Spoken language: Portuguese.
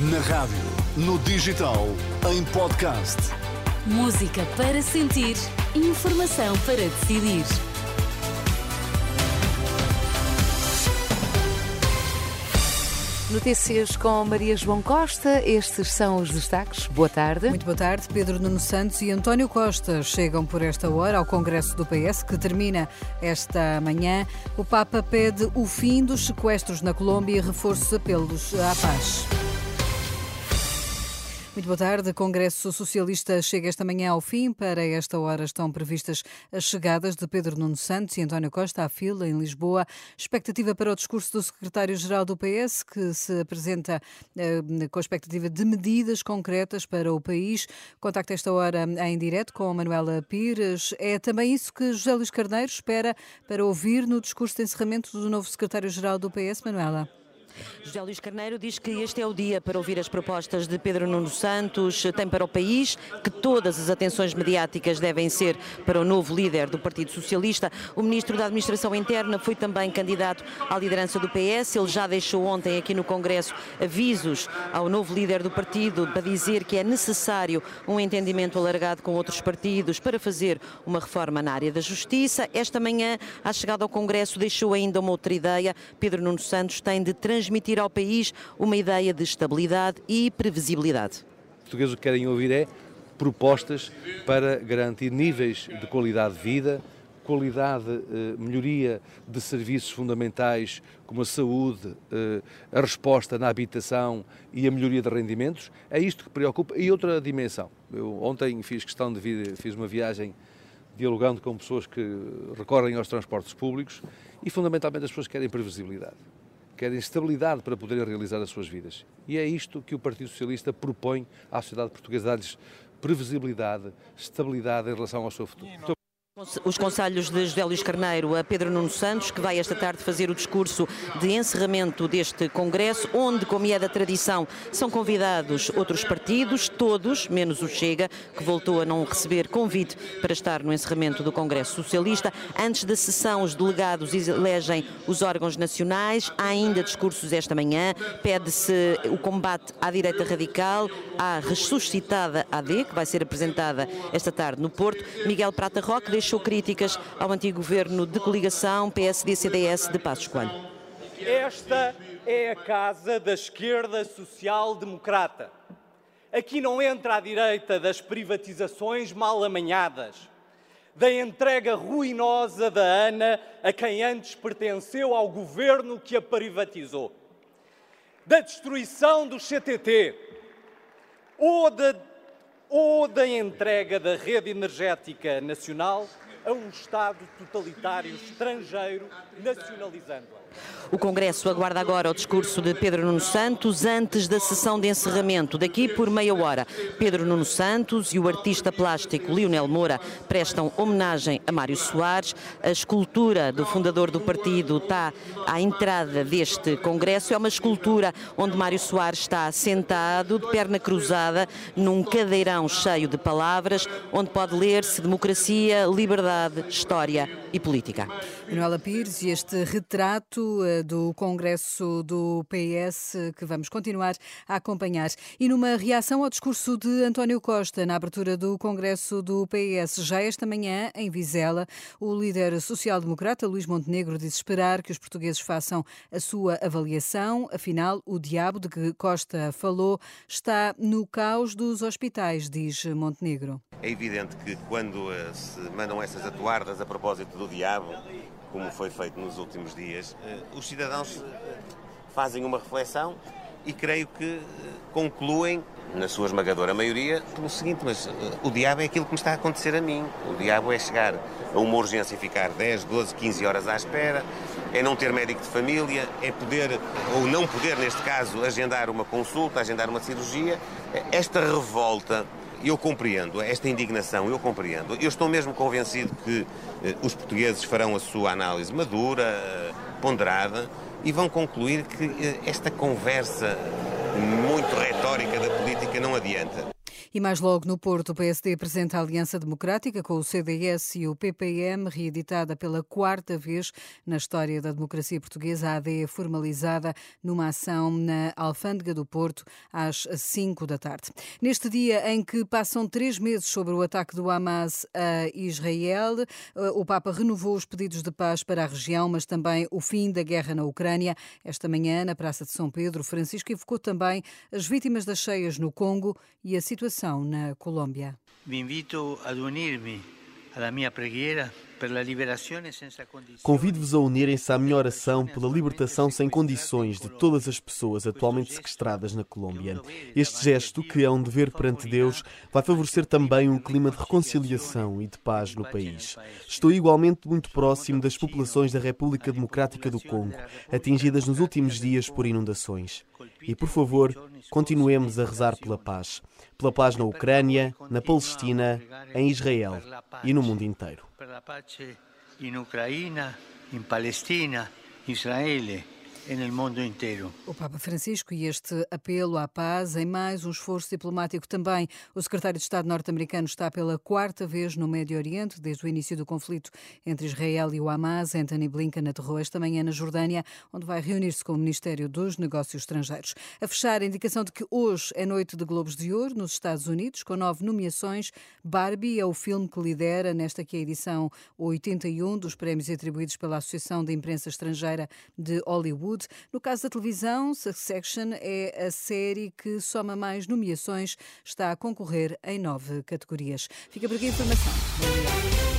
Na rádio, no digital, em podcast. Música para sentir, informação para decidir. Notícias com Maria João Costa. Estes são os destaques. Boa tarde. Muito boa tarde. Pedro Nuno Santos e António Costa chegam por esta hora ao Congresso do PS, que termina esta manhã. O Papa pede o fim dos sequestros na Colômbia e reforça os apelos à paz. Muito boa tarde. Congresso Socialista chega esta manhã ao fim. Para esta hora estão previstas as chegadas de Pedro Nuno Santos e António Costa à fila em Lisboa. Expectativa para o discurso do secretário-geral do PS, que se apresenta eh, com a expectativa de medidas concretas para o país. Contacto esta hora em direto com Manuela Pires. É também isso que José Luís Carneiro espera para ouvir no discurso de encerramento do novo secretário-geral do PS, Manuela. José Luís Carneiro diz que este é o dia para ouvir as propostas de Pedro Nuno Santos, tem para o país, que todas as atenções mediáticas devem ser para o novo líder do Partido Socialista. O ministro da Administração Interna foi também candidato à liderança do PS. Ele já deixou ontem aqui no Congresso avisos ao novo líder do partido para dizer que é necessário um entendimento alargado com outros partidos para fazer uma reforma na área da justiça. Esta manhã, à chegada ao Congresso, deixou ainda uma outra ideia. Pedro Nuno Santos tem de transmitir transmitir ao país uma ideia de estabilidade e previsibilidade. Os portugueses o que querem ouvir é propostas para garantir níveis de qualidade de vida, qualidade, eh, melhoria de serviços fundamentais como a saúde, eh, a resposta na habitação e a melhoria de rendimentos. É isto que preocupa. E outra dimensão. Eu ontem fiz questão de vir, fiz uma viagem dialogando com pessoas que recorrem aos transportes públicos e fundamentalmente as pessoas querem previsibilidade querem estabilidade para poderem realizar as suas vidas. E é isto que o Partido Socialista propõe à sociedade portuguesa, dar-lhes previsibilidade, estabilidade em relação ao seu futuro. Os conselhos de José Luís Carneiro a Pedro Nuno Santos, que vai esta tarde fazer o discurso de encerramento deste Congresso, onde, como é da tradição, são convidados outros partidos, todos, menos o Chega, que voltou a não receber convite para estar no encerramento do Congresso Socialista. Antes da sessão, os delegados elegem os órgãos nacionais. Há ainda discursos esta manhã. Pede-se o combate à direita radical, à ressuscitada AD, que vai ser apresentada esta tarde no Porto. Miguel Prata Roque deixa deixou críticas ao antigo governo de coligação PSD-CDS de Passos Coelho. Esta é a casa da esquerda social-democrata. Aqui não entra a direita das privatizações mal amanhadas, da entrega ruinosa da ANA a quem antes pertenceu ao governo que a privatizou, da destruição do CTT ou da ou da entrega da rede energética nacional a um Estado totalitário estrangeiro, nacionalizando-a. O Congresso aguarda agora o discurso de Pedro Nuno Santos antes da sessão de encerramento. Daqui por meia hora, Pedro Nuno Santos e o artista plástico Lionel Moura prestam homenagem a Mário Soares. A escultura do fundador do partido está à entrada deste Congresso. É uma escultura onde Mário Soares está sentado, de perna cruzada, num cadeirão cheio de palavras, onde pode ler-se democracia, liberdade, história e política. Manuela Pires, e este retrato eh, do Congresso do PS que vamos continuar a acompanhar. E numa reação ao discurso de António Costa na abertura do Congresso do PS, já esta manhã, em Vizela, o líder social-democrata Luís Montenegro disse esperar que os portugueses façam a sua avaliação. Afinal, o diabo de que Costa falou está no caos dos hospitais, diz Montenegro. É evidente que quando eh, se mandam essas atuardas a propósito do diabo, como foi feito nos últimos dias, eh, os cidadãos eh, fazem uma reflexão e creio que eh, concluem, na sua esmagadora maioria, pelo seguinte: mas o diabo é aquilo que me está a acontecer a mim. O diabo é chegar a uma urgência e ficar 10, 12, 15 horas à espera, é não ter médico de família, é poder, ou não poder, neste caso, agendar uma consulta, agendar uma cirurgia. Esta revolta eu compreendo esta indignação, eu compreendo. Eu estou mesmo convencido que eh, os portugueses farão a sua análise madura, eh, ponderada e vão concluir que eh, esta conversa muito retórica da política não adianta. E mais logo no Porto, o PSD apresenta a Aliança Democrática com o CDS e o PPM, reeditada pela quarta vez na história da democracia portuguesa. A AD é formalizada numa ação na Alfândega do Porto às 5 da tarde. Neste dia em que passam três meses sobre o ataque do Hamas a Israel, o Papa renovou os pedidos de paz para a região, mas também o fim da guerra na Ucrânia. Esta manhã, na Praça de São Pedro, Francisco evocou também as vítimas das cheias no Congo e a situação na Colômbia. Vi invito ad unir-me à minha preghiera Convido-vos a unirem-se à minha oração pela libertação sem condições de todas as pessoas atualmente sequestradas na Colômbia. Este gesto, que é um dever perante Deus, vai favorecer também um clima de reconciliação e de paz no país. Estou igualmente muito próximo das populações da República Democrática do Congo, atingidas nos últimos dias por inundações. E, por favor, continuemos a rezar pela paz. Pela paz na Ucrânia, na Palestina, em Israel e no mundo inteiro. Palestina, no mundo inteiro. O Papa Francisco e este apelo à paz em mais um esforço diplomático também. O secretário de Estado norte-americano está pela quarta vez no Médio Oriente desde o início do conflito entre Israel e o Hamas. Anthony Blinken aterrou esta manhã na Jordânia, onde vai reunir-se com o Ministério dos Negócios Estrangeiros. A fechar, a indicação de que hoje é noite de Globos de Ouro nos Estados Unidos, com nove nomeações. Barbie é o filme que lidera nesta que é a edição 81 dos prémios atribuídos pela Associação de Imprensa Estrangeira de Hollywood. Hollywood. No caso da televisão, Succession é a série que soma mais nomeações, está a concorrer em nove categorias. Fica por aqui a informação.